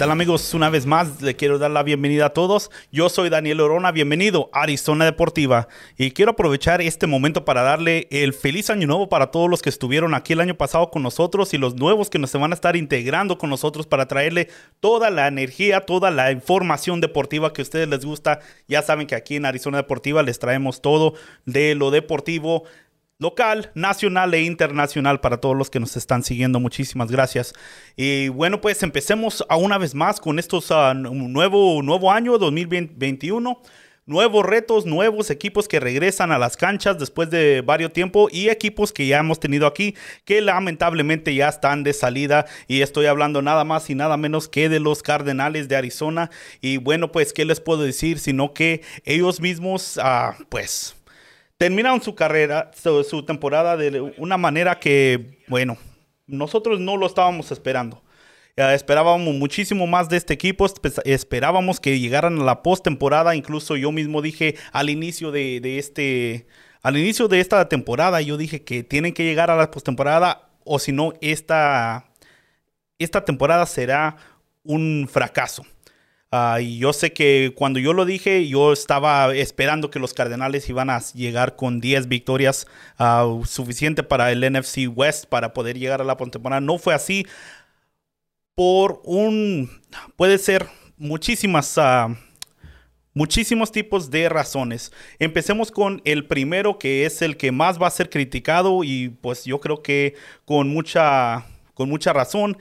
tal amigos? Una vez más le quiero dar la bienvenida a todos. Yo soy Daniel Orona, bienvenido a Arizona Deportiva. Y quiero aprovechar este momento para darle el feliz año nuevo para todos los que estuvieron aquí el año pasado con nosotros y los nuevos que nos van a estar integrando con nosotros para traerle toda la energía, toda la información deportiva que a ustedes les gusta. Ya saben que aquí en Arizona Deportiva les traemos todo de lo deportivo local, nacional e internacional para todos los que nos están siguiendo. Muchísimas gracias. Y bueno, pues empecemos a una vez más con estos uh, nuevo, nuevo año 2021. Nuevos retos, nuevos equipos que regresan a las canchas después de varios tiempo y equipos que ya hemos tenido aquí que lamentablemente ya están de salida y estoy hablando nada más y nada menos que de los Cardenales de Arizona y bueno pues qué les puedo decir sino que ellos mismos uh, pues terminaron su carrera, su, temporada de una manera que, bueno, nosotros no lo estábamos esperando. esperábamos muchísimo más de este equipo, esperábamos que llegaran a la postemporada, incluso yo mismo dije al inicio de, este, al inicio de esta temporada, yo dije que tienen que llegar a la postemporada o si no, esta, esta temporada será un fracaso. Ah, y yo sé que cuando yo lo dije, yo estaba esperando que los Cardenales iban a llegar con 10 victorias, uh, suficiente para el NFC West para poder llegar a la postemporada. No fue así por un, puede ser muchísimas, uh, muchísimos tipos de razones. Empecemos con el primero que es el que más va a ser criticado y pues yo creo que con mucha, con mucha razón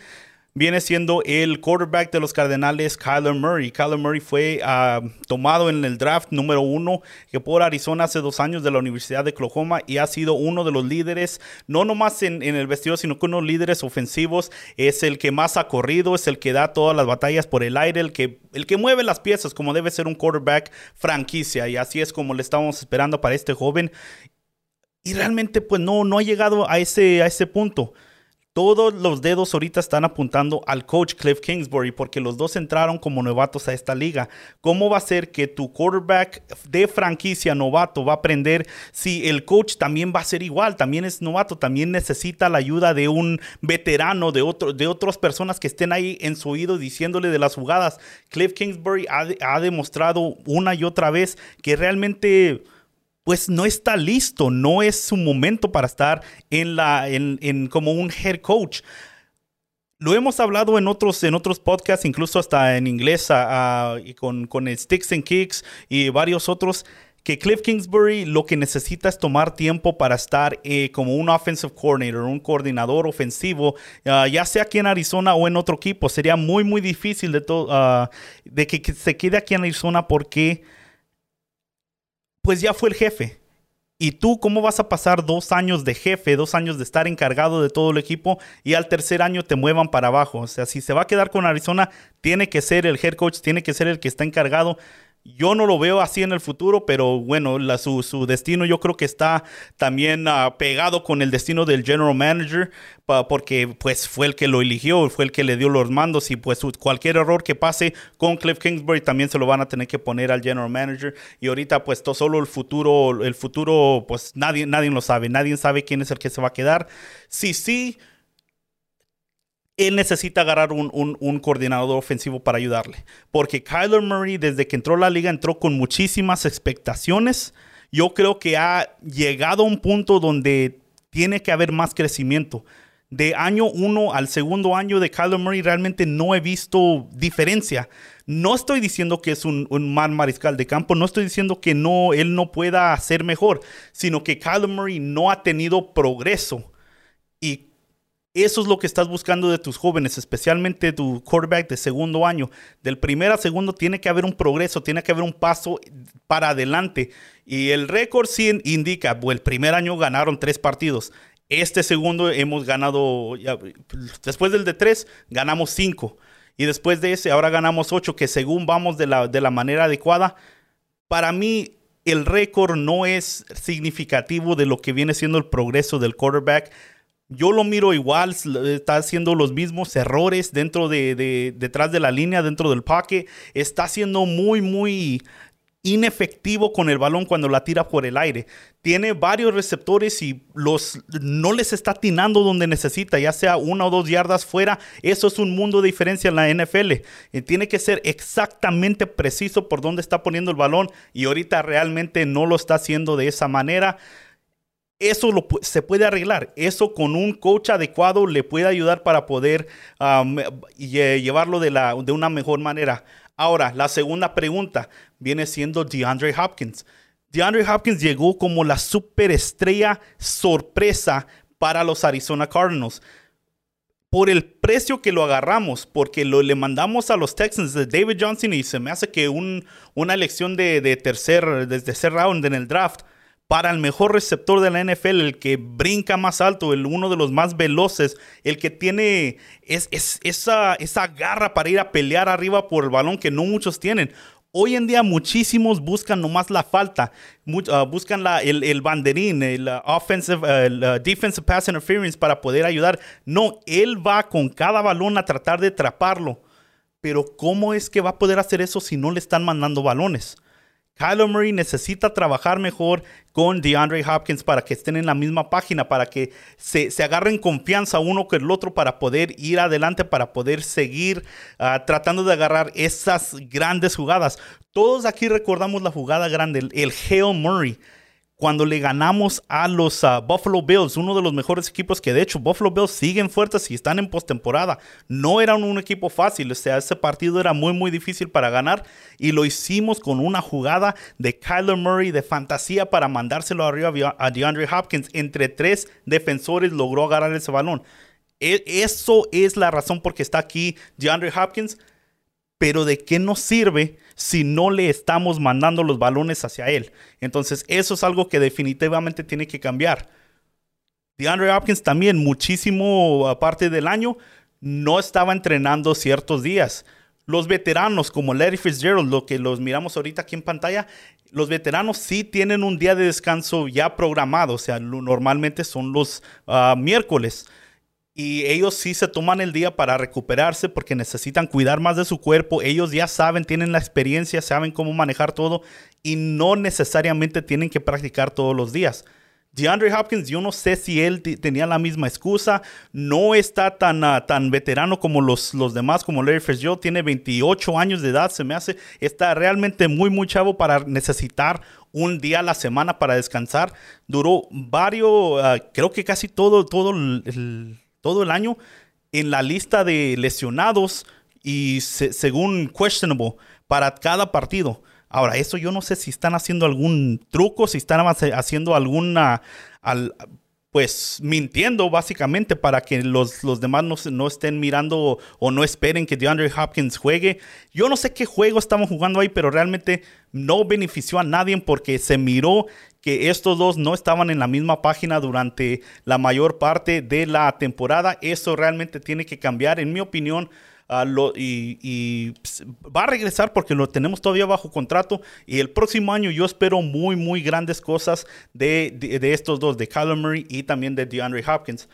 viene siendo el quarterback de los Cardenales, Kyler Murray. Kyler Murray fue ah, tomado en el draft número uno que por Arizona hace dos años de la Universidad de Oklahoma y ha sido uno de los líderes, no nomás en, el vestidor, sino que uno de los líderes ofensivos. Es el que más ha corrido, es el que da todas las batallas por el aire, el que, el que mueve las piezas como debe ser un quarterback franquicia. Y así es como le estamos esperando para este joven. Y realmente pues no, no ha llegado a ese, a ese punto. Todos los dedos ahorita están apuntando al coach Cliff Kingsbury porque los dos entraron como novatos a esta liga. ¿Cómo va a ser que tu quarterback de franquicia novato va a aprender si el coach también va a ser igual? También es novato, también necesita la ayuda de un veterano, de, otro, de otras personas que estén ahí en su oído diciéndole de las jugadas. Cliff Kingsbury ha, ha demostrado una y otra vez que realmente pues no está listo, no es su momento para estar en la, en, como un head coach. Lo hemos hablado en otros, en otros podcasts, incluso hasta en inglés, y con, con Sticks and Kicks y varios otros, que Cliff Kingsbury lo que necesita es tomar tiempo para estar eh, como un offensive coordinator, un coordinador ofensivo, ah, ya sea aquí en Arizona o en otro equipo. Sería muy, muy difícil de, uh, de que, se quede aquí en Arizona porque pues ya fue el jefe. ¿Y tú cómo vas a pasar dos años de jefe, dos años de estar encargado de todo el equipo y al tercer año te muevan para abajo? O sea, si se va a quedar con Arizona, tiene que ser el head coach, tiene que ser el que está encargado yo no lo veo así en el futuro, pero bueno, su, destino yo creo que está también ah, pegado con el destino del general manager, porque pues fue el que lo eligió, fue el que le dio los mandos y pues cualquier error que pase con Cliff Kingsbury también se lo van a tener que poner al general manager. Y ahorita pues todo solo el futuro, el futuro pues nadie, nadie lo sabe, nadie sabe quién es el que se va a quedar. Sí, sí él necesita agarrar un, coordinador ofensivo para ayudarle. Porque Kyler Murray, desde que entró a la liga, entró con muchísimas expectaciones. Yo creo que ha llegado a un punto donde tiene que haber más crecimiento. De año uno al segundo año de Kyler Murray realmente no he visto diferencia. No estoy diciendo que es un, un, mal mariscal de campo, no estoy diciendo que no, él no pueda hacer mejor, sino que Kyler Murray no ha tenido progreso. Y eso es lo que estás buscando de tus jóvenes, especialmente tu quarterback de segundo año. Del primer a segundo tiene que haber un progreso, tiene que haber un paso para adelante. Y el récord sí indica, el primer año ganaron tres partidos. Este segundo hemos ganado, después del de tres, ganamos cinco. Y después de ese, ahora ganamos ocho, que según vamos de la, de la manera adecuada, para mí el récord no es significativo de lo que viene siendo el progreso del quarterback yo lo miro igual, está haciendo los mismos errores dentro de, detrás de la línea, dentro del pocket. Está haciendo muy, muy inefectivo con el balón cuando la tira por el aire. Tiene varios receptores y los no les está atinando donde necesita, ya sea una o dos yardas fuera. Eso es un mundo de diferencia en la NFL. Eh, tiene que ser exactamente preciso por dónde está poniendo el balón y ahorita realmente no lo está haciendo de esa manera. Eso se puede arreglar. Eso con un coach adecuado le puede ayudar para poder llevarlo de, la, de una mejor manera. Ahora, la segunda pregunta viene siendo DeAndre Hopkins. DeAndre Hopkins llegó como la superestrella sorpresa para los Arizona Cardinals. Por el precio que lo agarramos, porque lo, le mandamos a los Texans de David Johnson y se me hace que una elección de, de tercer, desde tercer round en el draft para el mejor receptor de la NFL, el que brinca más alto, el uno de los más veloces, el que tiene es, esa, esa garra para ir a pelear arriba por el balón que no muchos tienen. Hoy en día muchísimos buscan nomás la falta, ah, buscan la, el, banderín, el, uh, offensive, uh, defensive pass interference para poder ayudar. No, él va con cada balón a tratar de atraparlo. Pero ¿cómo es que va a poder hacer eso si no le están mandando balones? Kyler Murray necesita trabajar mejor con DeAndre Hopkins para que estén en la misma página, para que se, agarren confianza uno con el otro para poder ir adelante, para poder seguir ah, tratando de agarrar esas grandes jugadas. Todos aquí recordamos la jugada grande, el, el Murray cuando le ganamos a los ah, Buffalo Bills, uno de los mejores equipos que de hecho Buffalo Bills siguen fuertes y están en postemporada. No eran un equipo fácil, o sea, ese partido era muy muy difícil para ganar y lo hicimos con una jugada de Kyler Murray de fantasía para mandárselo arriba a DeAndre Hopkins. Entre tres defensores logró agarrar ese balón. E, eso es la razón por que está aquí DeAndre Hopkins pero ¿de qué nos sirve si no le estamos mandando los balones hacia él? Entonces, eso es algo que definitivamente tiene que cambiar. DeAndre Hopkins también, muchísimo aparte del año, no estaba entrenando ciertos días. Los veteranos como Larry Fitzgerald, lo que los miramos ahorita aquí en pantalla, los veteranos sí tienen un día de descanso ya programado, o sea, normalmente son los ah, miércoles y ellos sí se toman el día para recuperarse porque necesitan cuidar más de su cuerpo. Ellos ya saben, tienen la experiencia, saben cómo manejar todo y no necesariamente tienen que practicar todos los días. DeAndre Hopkins, yo no sé si él tenía la misma excusa, no está tan, ah, tan veterano como los, los demás, como Larry Fitzgerald, tiene 28 años de edad, se me hace, está realmente muy, muy chavo para necesitar un día a la semana para descansar. Duró varios, ah, creo que casi todo, todo el todo el año en la lista de lesionados y según questionable para cada partido. Ahora, eso yo no sé si están haciendo algún truco, si están haciendo alguna, pues mintiendo básicamente para que los, los demás no, no, estén mirando o no esperen que DeAndre Hopkins juegue. Yo no sé qué juego estamos jugando ahí, pero realmente no benefició a nadie porque se miró que estos dos no estaban en la misma página durante la mayor parte de la temporada. Eso realmente tiene que cambiar, en mi opinión. Y, pues, va a regresar porque lo tenemos todavía bajo contrato. Y el próximo año yo espero muy, muy grandes cosas de, estos dos, de Kyler Murray y también de DeAndre Hopkins.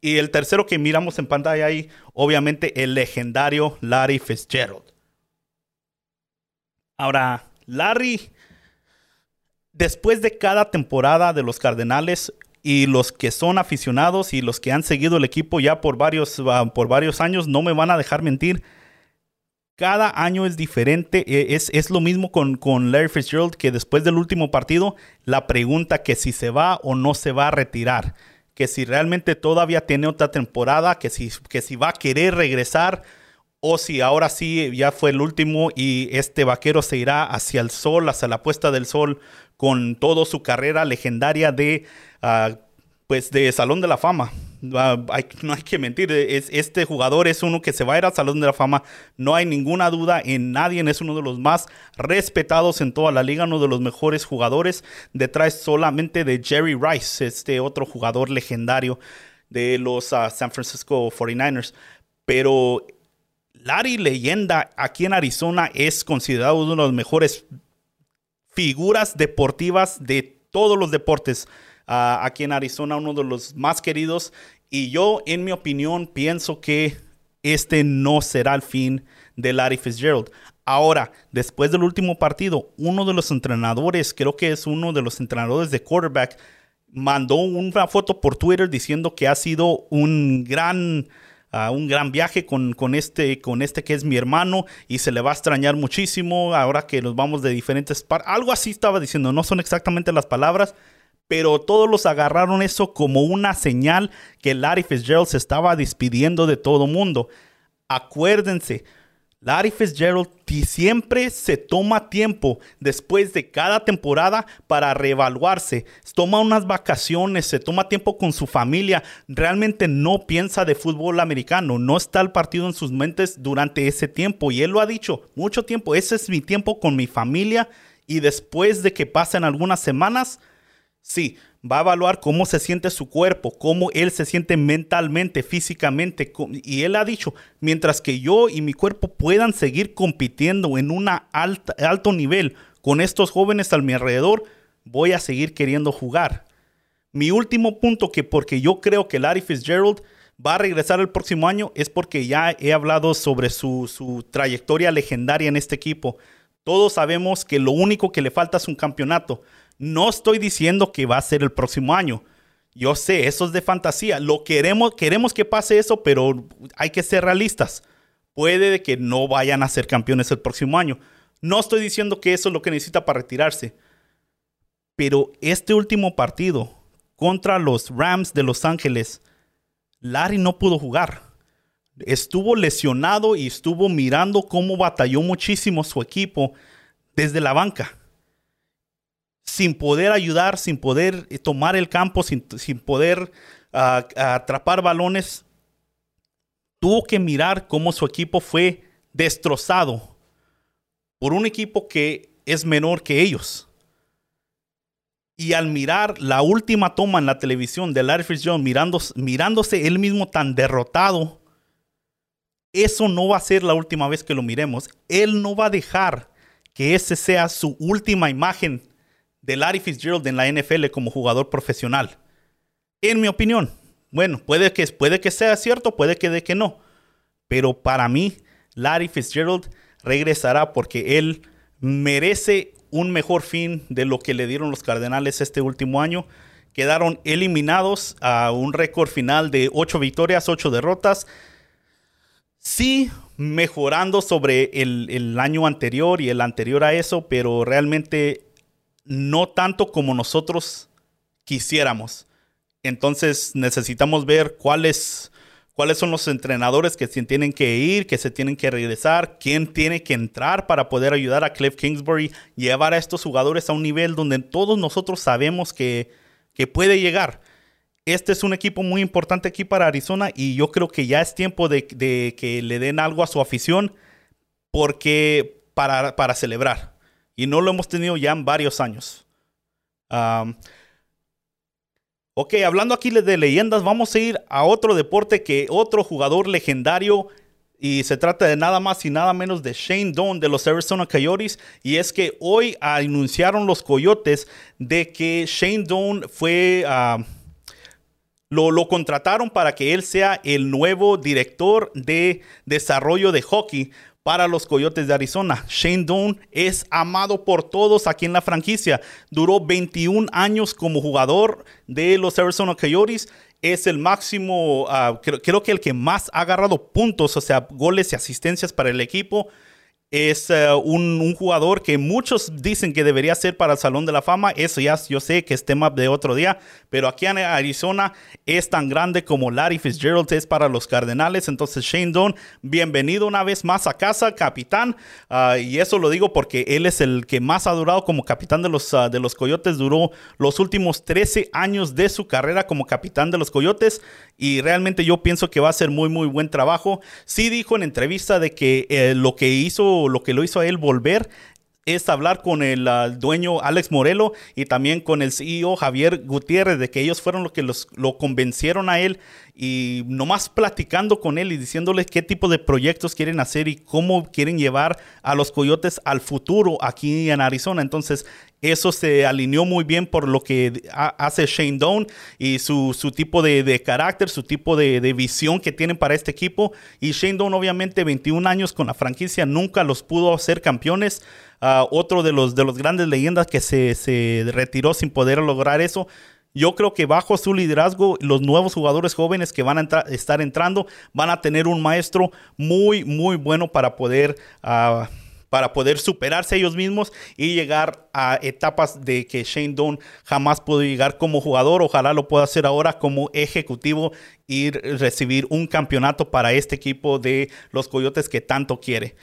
y el tercero que miramos en pantalla ahí, obviamente el legendario Larry Fitzgerald. Ahora, Larry después de cada temporada de los Cardenales y los que son aficionados y los que han seguido el equipo ya por varios, ah, por varios años no me van a dejar mentir. Cada año es diferente. E, es, es lo mismo con, con, Larry Fitzgerald que después del último partido, la pregunta que si se va o no se va a retirar. Que si realmente todavía tiene otra temporada, que si, que si va a querer regresar o si ahora sí ya fue el último y este vaquero se irá hacia el sol, hacia la puesta del sol con toda su carrera legendaria de, ah, pues de Salón de la Fama. Ah, no hay que mentir, es, este jugador es uno que se va a ir al Salón de la Fama, no hay ninguna duda en nadie, es uno de los más respetados en toda la liga, uno de los mejores jugadores, detrás solamente de Jerry Rice, este otro jugador legendario de los ah, San Francisco 49ers. Pero Larry Leyenda aquí en Arizona es considerado uno de los mejores figuras deportivas de todos los deportes ah, aquí en Arizona, uno de los más queridos. Y yo, en mi opinión, pienso que este no será el fin de Larry Fitzgerald. Ahora, después del último partido, uno de los entrenadores, creo que es uno de los entrenadores de quarterback, mandó una foto por Twitter diciendo que ha sido un gran, ah, un gran viaje con, con, este, con este que es mi hermano y se le va a extrañar muchísimo ahora que nos vamos de diferentes partes. Algo así estaba diciendo, no son exactamente las palabras, pero todos los agarraron eso como una señal que Larry Fitzgerald se estaba despidiendo de todo mundo. Acuérdense, Larry Fitzgerald siempre se toma tiempo después de cada temporada para reevaluarse. Toma unas vacaciones, se toma tiempo con su familia. Realmente no piensa de fútbol americano. No está el partido en sus mentes durante ese tiempo. Y él lo ha dicho mucho tiempo. Ese es mi tiempo con mi familia. Y después de que pasen algunas semanas, sí, va a evaluar cómo se siente su cuerpo, cómo él se siente mentalmente, físicamente. Y él ha dicho, mientras que yo y mi cuerpo puedan seguir compitiendo en un alto nivel con estos jóvenes a mi alrededor, voy a seguir queriendo jugar. Mi último punto, que porque yo creo que Larry Fitzgerald va a regresar el próximo año, es porque ya he hablado sobre su, su trayectoria legendaria en este equipo. Todos sabemos que lo único que le falta es un campeonato. No estoy diciendo que va a ser el próximo año. Yo sé, eso es de fantasía. Lo queremos, queremos que pase eso, pero hay que ser realistas. Puede que no vayan a ser campeones el próximo año. No estoy diciendo que eso es lo que necesita para retirarse. Pero este último partido contra los Rams de Los Ángeles, Larry no pudo jugar. Estuvo lesionado y estuvo mirando cómo batalló muchísimo su equipo desde la banca sin poder ayudar, sin poder eh, tomar el campo, sin, poder ah, atrapar balones, tuvo que mirar cómo su equipo fue destrozado por un equipo que es menor que ellos. Y al mirar la última toma en la televisión de Larry Fitzgerald mirándose, mirándose él mismo tan derrotado, eso no va a ser la última vez que lo miremos. Él no va a dejar que ese sea su última imagen de Larry Fitzgerald en la NFL como jugador profesional. En mi opinión. Bueno, puede que, puede que sea cierto, puede que de que no. Pero para mí, Larry Fitzgerald regresará porque él merece un mejor fin de lo que le dieron los Cardenales este último año. Quedaron eliminados a un récord final de 8 victorias, 8 derrotas. Sí, mejorando sobre el, el, año anterior y el anterior a eso, pero realmente no tanto como nosotros quisiéramos. Entonces necesitamos ver cuáles, cuáles son los entrenadores que se tienen que ir, que se tienen que regresar, quién tiene que entrar para poder ayudar a Cliff Kingsbury, llevar a estos jugadores a un nivel donde todos nosotros sabemos que, que puede llegar. Este es un equipo muy importante aquí para Arizona y yo creo que ya es tiempo de, que le den algo a su afición porque para, para celebrar. Y no lo hemos tenido ya en varios años. ok, hablando aquí de leyendas, vamos a ir a otro deporte que otro jugador legendario. Y se trata de nada más y nada menos de Shane Doan de los Arizona Coyotes. Y es que hoy anunciaron los Coyotes de que Shane Doan fue... lo, contrataron para que él sea el nuevo director de desarrollo de hockey para los Coyotes de Arizona. Shane Doan es amado por todos aquí en la franquicia. Duró 21 años como jugador de los Arizona Coyotes. Es el máximo, ah, creo, que el que más ha agarrado puntos, o sea, goles y asistencias para el equipo es eh, un, jugador que muchos dicen que debería ser para el Salón de la Fama. Eso ya yo sé que es tema de otro día, pero aquí en Arizona es tan grande como Larry Fitzgerald es para los Cardenales. Entonces, Shane Doan, bienvenido una vez más a casa, capitán. Ah, y eso lo digo porque él es el que más ha durado como capitán de los, ah, de los Coyotes. Duró los últimos 13 años de su carrera como capitán de los Coyotes y realmente yo pienso que va a ser muy, muy buen trabajo. Sí dijo en entrevista de que eh, lo que hizo, lo que lo hizo a él volver es hablar con el ah, dueño Alex Morelo y también con el CEO Javier Gutiérrez, de que ellos fueron los que los, lo convencieron a él y nomás platicando con él y diciéndole qué tipo de proyectos quieren hacer y cómo quieren llevar a los coyotes al futuro aquí en Arizona. Entonces, eso se alineó muy bien por lo que hace Shane Doan y su, tipo de, carácter, su tipo de, visión que tienen para este equipo. Y Shane Doan, obviamente, 21 años con la franquicia, nunca los pudo hacer campeones. Ah, otro de los, de los grandes leyendas que se, se retiró sin poder lograr eso. Yo creo que bajo su liderazgo, los nuevos jugadores jóvenes que van a estar entrando van a tener un maestro muy, muy bueno para poder, uh, para poder superarse ellos mismos y llegar a etapas de que Shane Doan jamás pudo llegar como jugador. Ojalá lo pueda hacer ahora como ejecutivo y recibir un campeonato para este equipo de los Coyotes que tanto quiere.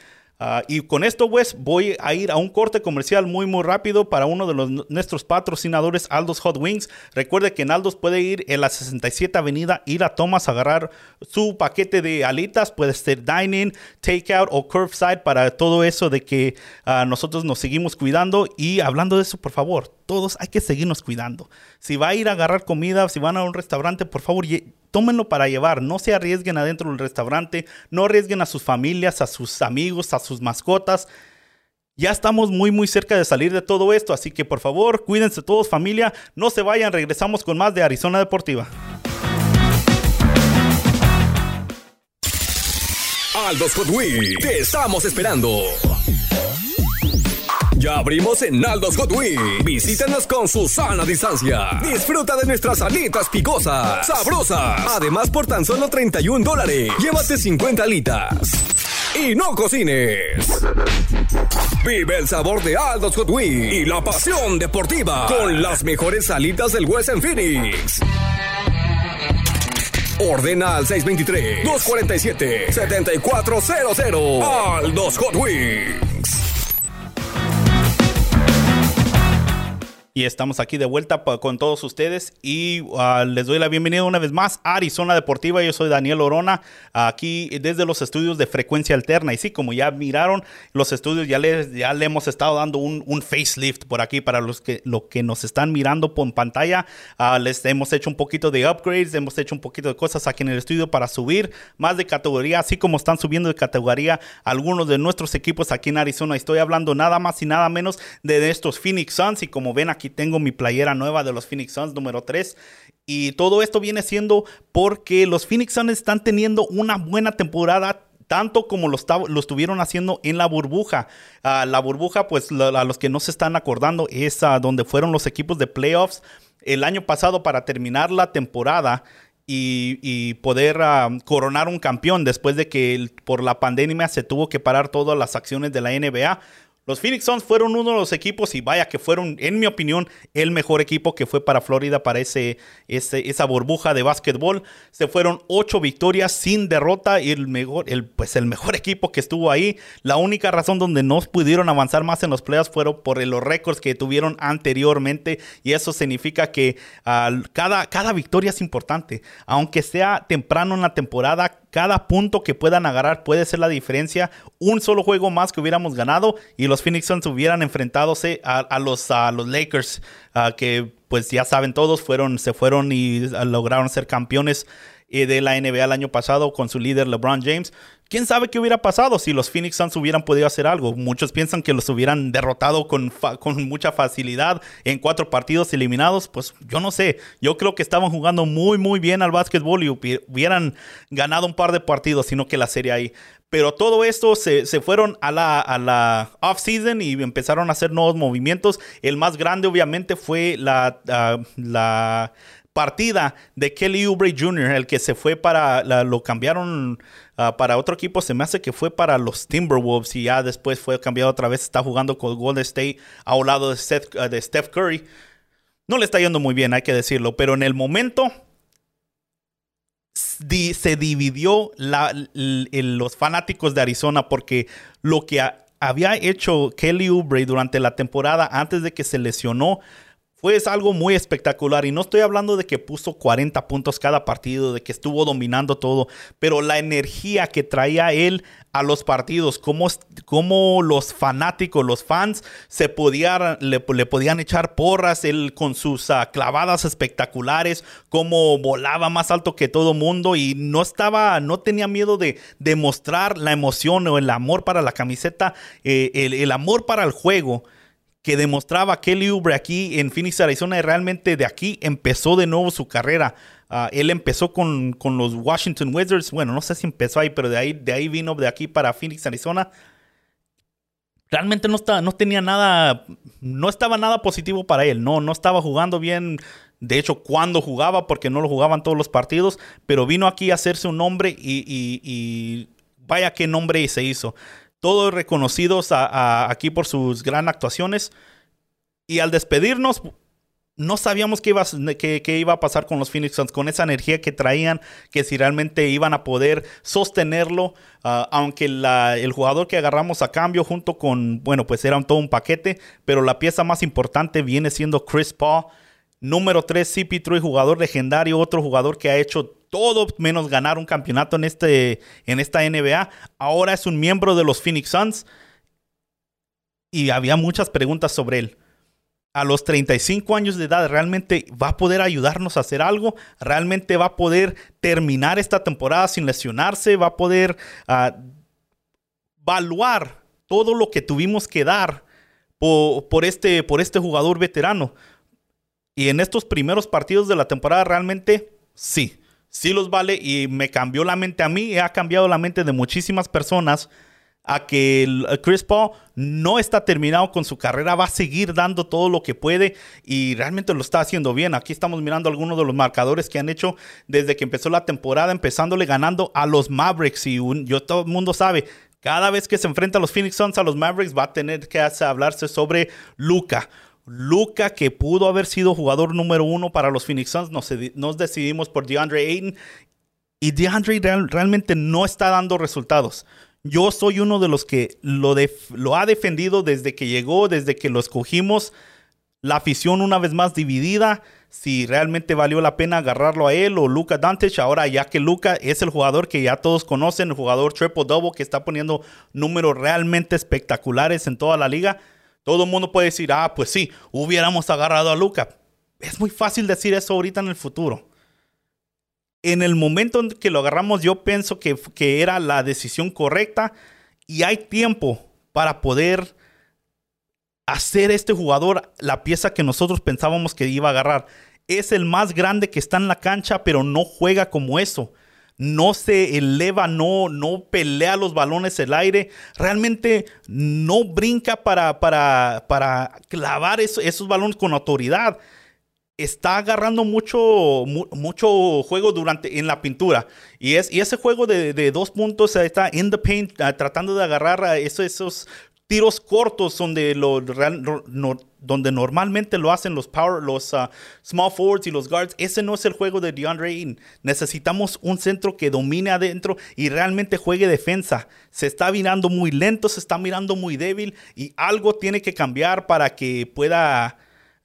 Ah, y con esto, pues, voy a ir a un corte comercial muy, muy rápido para uno de nuestros patrocinadores, Aldos Hot Wings. Recuerde que en Aldos puede ir en la 67 Avenida, ir a Thomas, agarrar su paquete de alitas. Puede ser dining, takeout o curbside para todo eso de que ah, nosotros nos seguimos cuidando. Y hablando de eso, por favor, todos hay que seguirnos cuidando. Si va a ir a agarrar comida, si van a un restaurante, por favor, tómenlo para llevar, no se arriesguen adentro del restaurante, no arriesguen a sus familias, a sus amigos, a sus mascotas. Ya estamos muy muy cerca de salir de todo esto, así que por favor cuídense todos familia, no se vayan, regresamos con más de Arizona Deportiva. Aldos Hot te estamos esperando. Ya abrimos en Aldos Hot Wheels. Visítanos con su sana distancia. Disfruta de nuestras alitas picosas, sabrosas. Además, por tan solo 31 dólares, llévate 50 alitas. Y no cocines. Vive el sabor de Aldos Hot Wheels y la pasión deportiva con las mejores alitas del West en Phoenix. Ordena al 623-247-7400. Aldos Hot Wheels. Y estamos aquí de vuelta con todos ustedes y ah, les doy la bienvenida una vez más a Arizona Deportiva. Yo soy Daniel Orona, aquí desde los estudios de frecuencia alterna. Y sí, como ya miraron, los estudios ya le, ya le hemos estado dando un, facelift por aquí para los que, lo que nos están mirando por pantalla. Ah, les hemos hecho un poquito de upgrades, hemos hecho un poquito de cosas aquí en el estudio para subir más de categoría, así como están subiendo de categoría algunos de nuestros equipos aquí en Arizona. Estoy hablando nada más y nada menos de estos Phoenix Suns y como ven aquí Aquí tengo mi playera nueva de los Phoenix Suns número 3. Y todo esto viene siendo porque los Phoenix Suns están teniendo una buena temporada tanto como lo, lo, estuvieron haciendo en la burbuja. Ah, la burbuja, pues a los que no se están acordando, es donde fueron los equipos de playoffs el año pasado para terminar la temporada. Y, poder ah, coronar un campeón después de que por la pandemia se tuvo que parar todas las acciones de la NBA. Los Phoenix Suns fueron uno de los equipos y vaya que fueron, en mi opinión, el mejor equipo que fue para Florida para ese, esa burbuja de básquetbol. Se fueron ocho victorias sin derrota y el mejor, el, pues el mejor equipo que estuvo ahí. La única razón donde no pudieron avanzar más en los playoffs fueron por los récords que tuvieron anteriormente y eso significa que cada, cada victoria es importante. Aunque sea temprano en la temporada, cada punto que puedan agarrar puede ser la diferencia. Un solo juego más que hubiéramos ganado y los Phoenix Suns hubieran enfrentadose a, los, a los Lakers, que pues ya saben todos, fueron, se fueron y lograron ser campeones eh, de la NBA el año pasado con su líder LeBron James. ¿Quién sabe qué hubiera pasado si los Phoenix Suns hubieran podido hacer algo? Muchos piensan que los hubieran derrotado con, con mucha facilidad en cuatro partidos eliminados. Pues yo no sé. Yo creo que estaban jugando muy, muy bien al básquetbol y hubieran ganado un par de partidos, sino que la serie ahí. Pero todo esto se, fueron a la, a la off-season y empezaron a hacer nuevos movimientos. El más grande, obviamente, fue la, ah, la partida de Kelly Oubre Jr., el que se fue para, lo cambiaron Ah, para otro equipo se me hace que fue para los Timberwolves y ya después fue cambiado otra vez. Está jugando con Golden State a un lado de, ah, Steph Curry. No le está yendo muy bien, hay que decirlo, pero en el momento se dividió los fanáticos de Arizona porque lo que había hecho Kelly Oubre durante la temporada antes de que se lesionó fue algo muy espectacular. Y no estoy hablando de que puso 40 puntos cada partido, de que estuvo dominando todo, pero la energía que traía él a los partidos, cómo, cómo los fanáticos, los fans, se podían, le, podían echar porras, él con sus ah, clavadas espectaculares, cómo volaba más alto que todo mundo y no estaba, no tenía miedo de demostrar la emoción o el amor para la camiseta, eh, el amor para el juego que demostraba Kelly Oubre aquí en Phoenix, Arizona, y realmente de aquí empezó de nuevo su carrera. Ah, él empezó con, los Washington Wizards. Bueno, no sé si empezó ahí, pero de ahí, de ahí vino de aquí para Phoenix, Arizona. Realmente no, estaba, no tenía nada, no estaba nada positivo para él. No, no estaba jugando bien. De hecho, cuando jugaba, porque no lo jugaban todos los partidos, pero vino aquí a hacerse un nombre y, y vaya qué nombre se hizo todos reconocidos aquí por sus gran actuaciones. Y al despedirnos, no sabíamos qué iba, qué, iba a pasar con los Phoenix Suns, con esa energía que traían, que si realmente iban a poder sostenerlo, ah, aunque el jugador que agarramos a cambio junto con, bueno, pues era todo un paquete, pero la pieza más importante viene siendo Chris Paul. Número 3, CP3, jugador legendario, otro jugador que ha hecho todo menos ganar un campeonato en, este, en esta NBA. Ahora es un miembro de los Phoenix Suns. Y había muchas preguntas sobre él. A los 35 años de edad, ¿realmente va a poder ayudarnos a hacer algo? ¿Realmente va a poder terminar esta temporada sin lesionarse? ¿Va a poder uh, evaluar todo lo que tuvimos que dar por, este, por este jugador veterano? Y en estos primeros partidos de la temporada realmente sí, sí los vale. Y me cambió la mente a mí y ha cambiado la mente de muchísimas personas a que Chris Paul no está terminado con su carrera, va a seguir dando todo lo que puede y realmente lo está haciendo bien. Aquí estamos mirando algunos de los marcadores que han hecho desde que empezó la temporada, empezándole ganando a los Mavericks. Y yo todo el mundo sabe, cada vez que se enfrenta a los Phoenix Suns a los Mavericks va a tener que hablarse sobre Luca Luca, que pudo haber sido jugador número uno para los Phoenix Suns, nos, decidimos por DeAndre Ayton. Y DeAndre realmente no está dando resultados. Yo soy uno de los que lo, ha defendido desde que llegó, desde que lo escogimos. La afición una vez más dividida. Si realmente valió la pena agarrarlo a él o Luca Dantich. Ahora, ya que Luca es el jugador que ya todos conocen, el jugador triple double que está poniendo números realmente espectaculares en toda la liga todo el mundo puede decir, ah, pues sí, hubiéramos agarrado a Luca. Es muy fácil decir eso ahorita en el futuro. En el momento en que lo agarramos, yo pienso que, que era la decisión correcta y hay tiempo para poder hacer este jugador la pieza que nosotros pensábamos que iba a agarrar. Es el más grande que está en la cancha, pero no juega como eso no se eleva, no, no pelea los balones el aire, realmente no brinca para, para, para clavar esos balones con autoridad. Está agarrando mucho, mucho juego durante, en la pintura. Y, es, y ese juego de, dos puntos está in the paint, ah, tratando de agarrar esos, esos tiros cortos donde, lo, donde normalmente lo hacen los, power, los uh, small forwards y los guards. Ese no es el juego de DeAndre Ayton. Necesitamos un centro que domine adentro y realmente juegue defensa. Se está mirando muy lento, se está mirando muy débil y algo tiene que cambiar para que pueda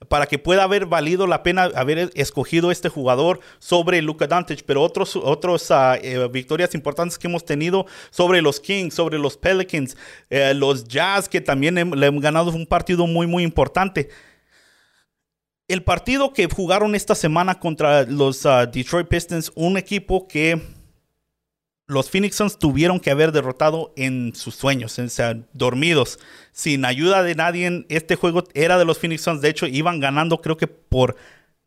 para que pueda haber valido la pena haber escogido este jugador sobre Luka Doncic, pero otros ah, eh, victorias importantes que hemos tenido sobre los Kings, sobre los Pelicans, eh, los Jazz que también le han ganado un partido muy muy importante. El partido que jugaron esta semana contra los ah, Detroit Pistons, un equipo que los Phoenix Suns tuvieron que haber derrotado en sus sueños, o sea, dormidos, sin ayuda de nadie. Este juego era de los Phoenix Suns, de hecho, iban ganando creo que por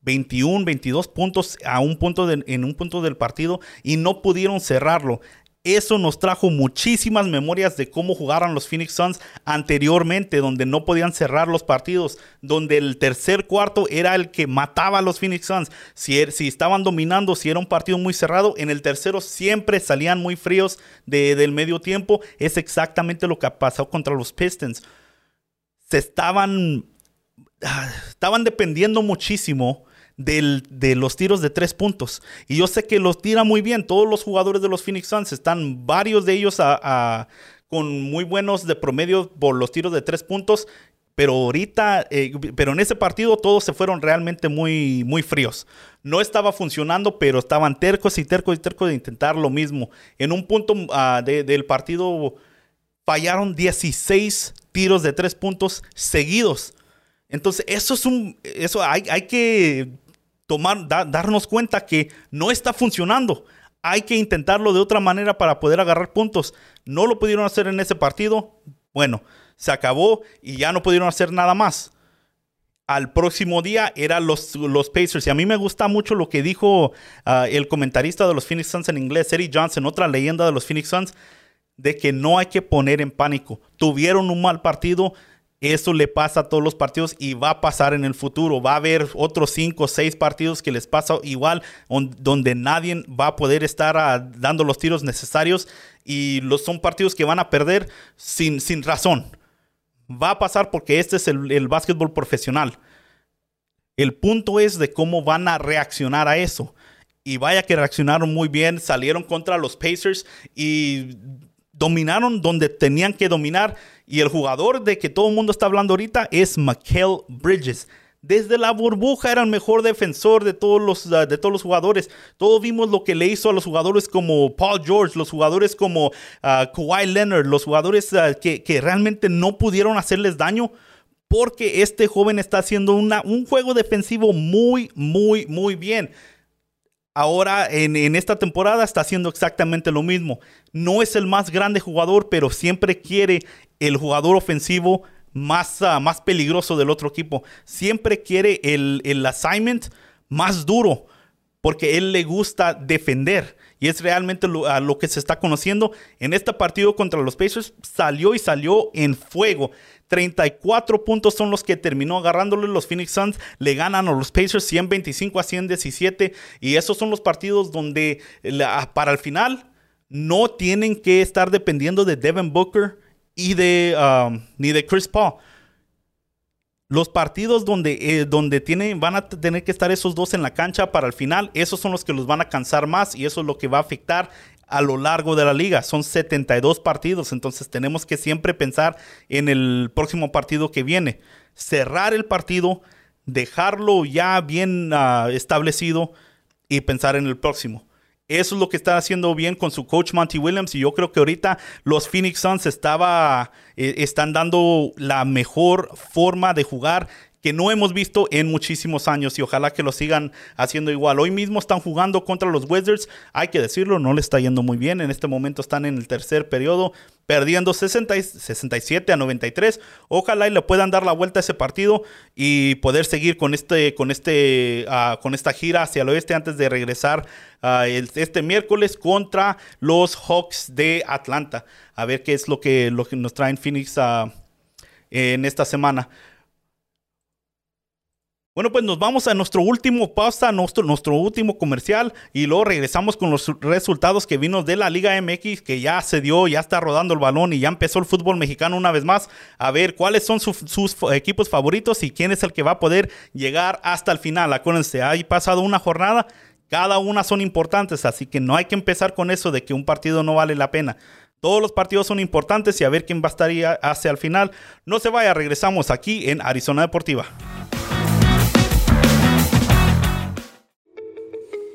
21, 22 puntos a un punto en un punto del partido y no pudieron cerrarlo. Eso nos trajo muchísimas memorias de cómo jugaron los Phoenix Suns anteriormente, donde no podían cerrar los partidos, donde el tercer cuarto era el que mataba a los Phoenix Suns. Si, er, estaban dominando, si era un partido muy cerrado, en el tercero siempre salían muy fríos del medio tiempo. Es exactamente lo que pasó contra los Pistons. Se estaban, ah, estaban dependiendo muchísimo de los tiros de tres puntos. Y yo sé que los tira muy bien. Todos los jugadores de los Phoenix Suns están, varios de ellos con muy buenos de promedio por los tiros de tres puntos. pero ahorita, eh, pero en ese partido todos se fueron realmente muy, muy fríos. No estaba funcionando, pero estaban tercos y tercos y tercos de intentar lo mismo. En un punto ah, del partido fallaron 16 tiros de tres puntos seguidos. Entonces, eso es un, eso hay, hay que tomar, darnos cuenta que no está funcionando. Hay que intentarlo de otra manera para poder agarrar puntos. No lo pudieron hacer en ese partido. Bueno, se acabó y ya no pudieron hacer nada más. Al próximo día eran los, los Pacers. Y a mí me gusta mucho lo que dijo ah, el comentarista de los Phoenix Suns en inglés, Eddie Johnson, otra leyenda de los Phoenix Suns, de que no hay que poner en pánico. Tuvieron un mal partido, eso le pasa a todos los partidos y va a pasar en el futuro. Va a haber otros cinco o seis partidos que les pasa igual, donde nadie va a poder estar ah, dando los tiros necesarios y los, son partidos que van a perder sin, sin razón. Va a pasar porque este es el, el básquetbol profesional. El punto es de cómo van a reaccionar a eso. Y vaya que reaccionaron muy bien, salieron contra los Pacers y dominaron donde tenían que dominar. Y el jugador de que todo el mundo está hablando ahorita es Michael Bridges. Desde la burbuja era el mejor defensor de todos los, uh, de todos los jugadores. Todos vimos lo que le hizo a los jugadores como Paul George, los jugadores como uh, Kawhi Leonard, los jugadores uh, que, realmente no pudieron hacerles daño. Porque este joven está haciendo un juego defensivo muy, muy, muy bien ahora en, esta temporada está haciendo exactamente lo mismo. No es el más grande jugador, pero siempre quiere el jugador ofensivo más, ah, más peligroso del otro equipo. Siempre quiere el, el assignment más duro, porque él le gusta defender. Y es realmente lo, a lo que se está conociendo. En este partido contra los Pacers salió y salió en fuego. 34 puntos son los que terminó agarrándole los Phoenix Suns. Le ganan a los Pacers 125 a 117. Y esos son los partidos donde para el final no tienen que estar dependiendo de Devin Booker y de, um, ni de Chris Paul. Los partidos donde, eh, donde tienen, van a tener que estar esos dos en la cancha para el final, esos son los que los van a cansar más y eso es lo que va a afectar a lo largo de la liga. Son 72 partidos, entonces tenemos que siempre pensar en el próximo partido que viene. Cerrar el partido, dejarlo ya bien uh, establecido y pensar en el próximo. Eso es lo que está haciendo bien con su coach Monty Williams y yo creo que ahorita los Phoenix Suns estaba, eh, están dando la mejor forma de jugar que no hemos visto en muchísimos años y ojalá que lo sigan haciendo igual. Hoy mismo están jugando contra los Wizards, hay que decirlo, no le está yendo muy bien. En este momento están en el tercer periodo, perdiendo 67 a 93. Ojalá y le puedan dar la vuelta a ese partido y poder seguir con este, con este, uh, con esta gira hacia el oeste antes de regresar el, este miércoles contra los Hawks de Atlanta. A ver qué es lo que, lo que nos traen Phoenix uh, en esta semana. Bueno, pues nos vamos a nuestro último pausa, nuestro, nuestro último comercial y luego regresamos con los resultados que vino de la Liga MX, que ya se dio, ya está rodando el balón y ya empezó el fútbol mexicano una vez más. A ver cuáles son sus equipos favoritos y quién es el que va a poder llegar hasta el final. Acuérdense, hay pasado una jornada, cada una son importantes, así que no hay que empezar con eso de que un partido no vale la pena. Todos los partidos son importantes y a ver quién va a estar hacia el final. No se vaya, regresamos aquí en Arizona Deportiva.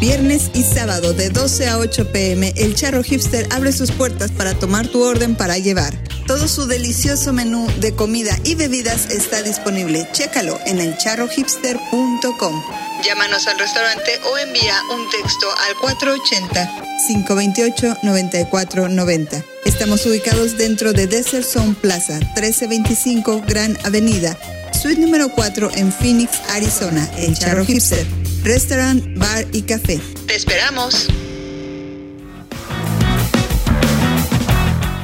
Viernes y sábado de 12 a 8 pm, el Charro Hipster abre sus puertas para tomar tu orden para llevar. Todo su delicioso menú de comida y bebidas está disponible. Chécalo en elcharrohipster.com. Llámanos al restaurante o envía un texto al 480-528-9490. Estamos ubicados dentro de Desert Zone Plaza, 1325 Gran Avenida, suite número 4 en Phoenix, Arizona, el Charro Hipster restaurant, bar y café. ¡Te esperamos!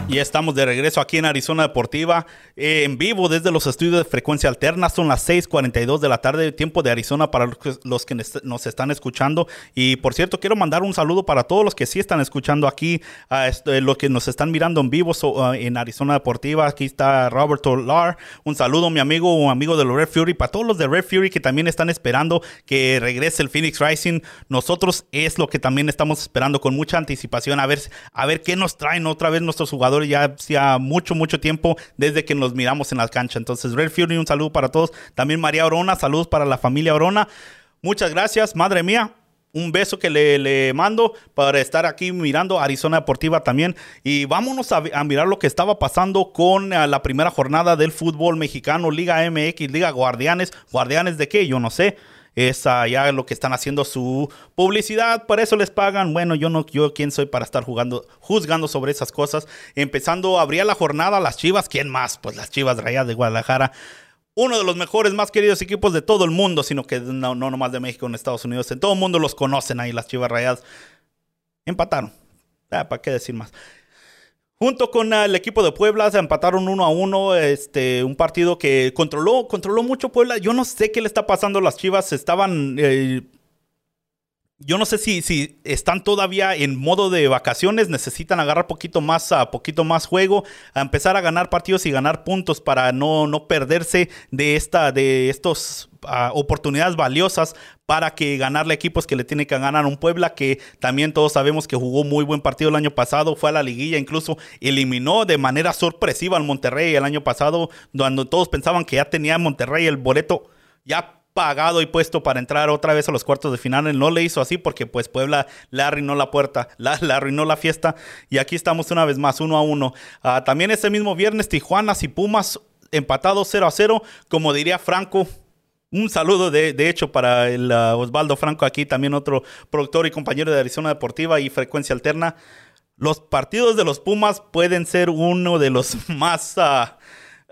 Y estamos de regreso aquí en Arizona Deportiva, eh, en vivo desde los estudios de frecuencia alterna. Son las 6:42 de la tarde, tiempo de Arizona para los que nos están escuchando. Y por cierto, quiero mandar un saludo para todos los que sí están escuchando aquí, a este, los que nos están mirando en vivo en Arizona Deportiva. Aquí está Roberto Lar. Un saludo, mi amigo, un amigo de los Red Fury. Para todos los de Red Fury que también están esperando que regrese el Phoenix Rising, nosotros es lo que también estamos esperando con mucha anticipación. A ver, a ver qué nos traen otra vez nuestros jugadores ya hacía mucho, mucho tiempo desde que nos miramos en la cancha. Entonces, Red Fury, un saludo para todos. También María Orona, saludos para la familia Orona. Muchas gracias, madre mía un beso que le, mando para estar aquí mirando Arizona Deportiva también. Y vámonos a, mirar lo que estaba pasando con eh, la primera jornada del fútbol mexicano, Liga MX, Liga Guardianes. ¿Guardianes de qué? Yo no sé es ya lo que están haciendo su publicidad, por eso les pagan. Bueno, yo no, yo quién soy para estar jugando, juzgando sobre esas cosas. Empezando, abría la jornada las Chivas, ¿quién más? Pues las Chivas Rayadas de Guadalajara. Uno de los mejores, más queridos equipos de todo el mundo, sino que no, no nomás de México, en Estados Unidos. En todo el mundo los conocen ahí, las Chivas Rayadas. Empataron. Ah, ¿Para qué decir más? Junto con el equipo de Puebla se empataron uno a uno, este, un partido que controló, controló mucho Puebla. Yo no sé qué le está pasando a las Chivas, estaban eh, yo no sé si, si están todavía en modo de vacaciones, necesitan agarrar poquito más, a poquito más juego, a empezar a ganar partidos y ganar puntos para no, no perderse de esta, de estos oportunidades valiosas para que ganarle equipos que le tiene que ganar. Un Puebla que también todos sabemos que jugó muy buen partido el año pasado, fue a la liguilla, incluso eliminó de manera sorpresiva al Monterrey el año pasado, cuando todos pensaban que ya tenía Monterrey el boleto ya pagado y puesto para entrar otra vez a los cuartos de final. no le hizo así porque pues Puebla le arruinó la puerta, la, le arruinó la fiesta. Y aquí estamos una vez más, uno a uno. Ah, también ese mismo viernes, Tijuanas y Pumas empatados 0 a 0. Como diría Franco, un saludo de, de hecho para el ah, Osvaldo Franco aquí, también otro productor y compañero de Arizona Deportiva y Frecuencia Alterna. Los partidos de los Pumas pueden ser uno de los más... Uh,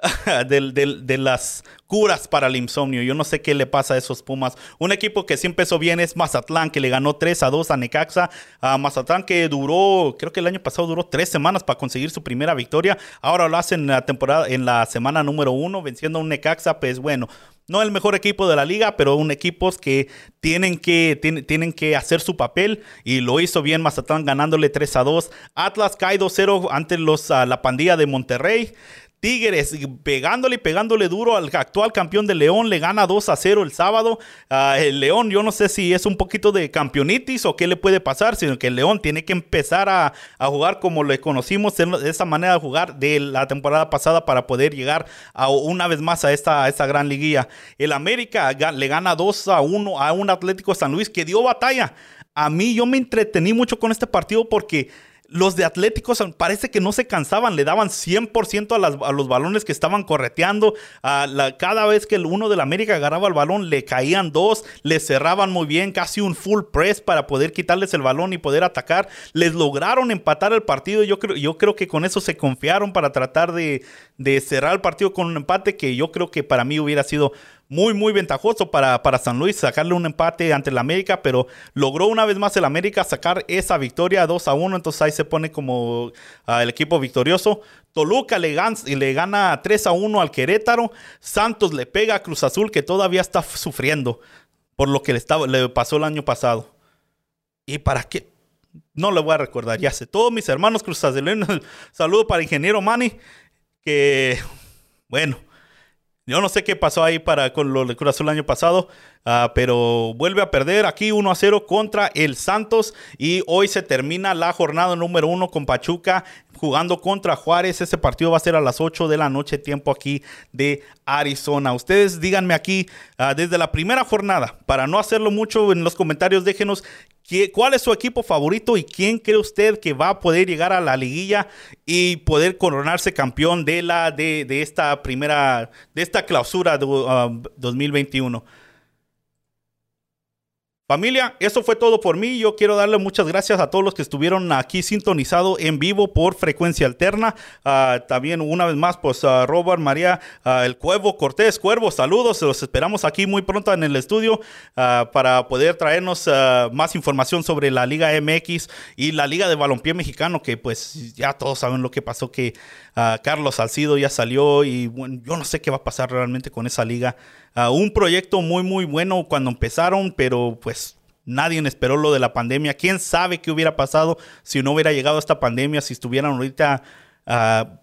de, las curas para el insomnio. Yo no sé qué le pasa a esos Pumas. Un equipo que sí empezó bien es Mazatlán, que le ganó 3 a 2 a Necaxa. A Mazatlán que duró, creo que el año pasado duró 3 semanas para conseguir su primera victoria. Ahora lo hacen en la temporada, en la semana número 1, venciendo a un Necaxa. Pues bueno, no el mejor equipo de la liga, pero un equipo que tienen que, tienen, que hacer su papel y lo hizo bien Mazatlán ganándole 3 a 2. Atlas cae 2-0 ante los, la pandilla de Monterrey. Tigres pegándole y pegándole duro al actual campeón de León, le gana 2 a 0 el sábado. Ah, el León, yo no sé si es un poquito de campeonitis o qué le puede pasar, sino que el León tiene que empezar a, jugar como le conocimos de esa manera de jugar de la temporada pasada para poder llegar a, una vez más a esta, a esta gran liguilla. El América le gana 2 a 1 a un Atlético San Luis que dio batalla. A mí yo me entretení mucho con este partido porque los de Atléticos parece que no se cansaban, le daban 100% a, a, los balones que estaban correteando. A cada vez que el uno del América agarraba el balón, le caían dos, le cerraban muy bien, casi un full press para poder quitarles el balón y poder atacar. Les lograron empatar el partido. Yo creo, yo creo que con eso se confiaron para tratar de cerrar el partido con un empate que yo creo que para mí hubiera sido muy, muy ventajoso para, para San Luis sacarle un empate ante el América, pero logró una vez más el América sacar esa victoria 2 a 1, entonces ahí se pone como ah, el equipo victorioso. Toluca le gana, le gana 3 a 1 al Querétaro, Santos le pega a Cruz Azul que todavía está sufriendo por lo que le, estaba, le pasó el año pasado. ¿Y para qué? No le voy a recordar, ya sé. Todos mis hermanos Cruz Azul, saludo para Ingeniero Mani, que bueno yo no sé qué pasó ahí para con lo de Cruz Azul el año pasado, ah, pero vuelve a perder aquí 1 a 0 contra el Santos y hoy se termina la jornada número 1 con Pachuca jugando contra Juárez. Ese partido va a ser a las 8 de la noche, tiempo aquí de Arizona. Ustedes díganme aquí ah, desde la primera jornada, para no hacerlo mucho en los comentarios, déjenos ¿Cuál es su equipo favorito y quién cree usted que va a poder llegar a la liguilla y poder coronarse campeón de la de, esta primera de esta clausura de 2021? Familia, eso fue todo por mí. Yo quiero darle muchas gracias a todos los que estuvieron aquí sintonizado en vivo por frecuencia alterna. Ah, también una vez más, pues a Robert, María, el Cuervo, Cortés, Cuervo, saludos. Los esperamos aquí muy pronto en el estudio ah, para poder traernos ah, más información sobre la Liga MX y la Liga de Balompié Mexicano, que pues ya todos saben lo que pasó, que Carlos Salcido ya salió y bueno, yo no sé qué va a pasar realmente con esa liga. Un proyecto muy, muy bueno cuando empezaron, pero pues Nadie esperó lo de la pandemia. ¿Quién sabe qué hubiera pasado si no hubiera llegado esta pandemia, si estuvieran ahorita, ah,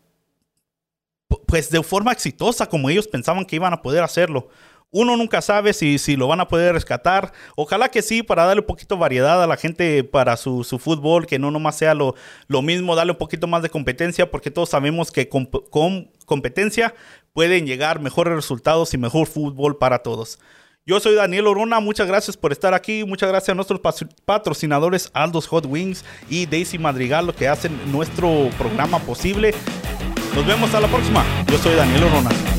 pues de forma exitosa como ellos pensaban que iban a poder hacerlo? Uno nunca sabe si, si lo van a poder rescatar. Ojalá que sí, para darle un poquito de variedad a la gente para su, fútbol, que no nomás sea lo, lo, mismo, darle un poquito más de competencia, porque todos sabemos que con, con competencia pueden llegar mejores resultados y mejor fútbol para todos. Yo soy Daniel Orona, muchas gracias por estar aquí, muchas gracias a nuestros patrocinadores Aldos Hot Wings y Daisy Madrigal, lo que hacen nuestro programa posible. Nos vemos a la próxima. Yo soy Daniel Orona.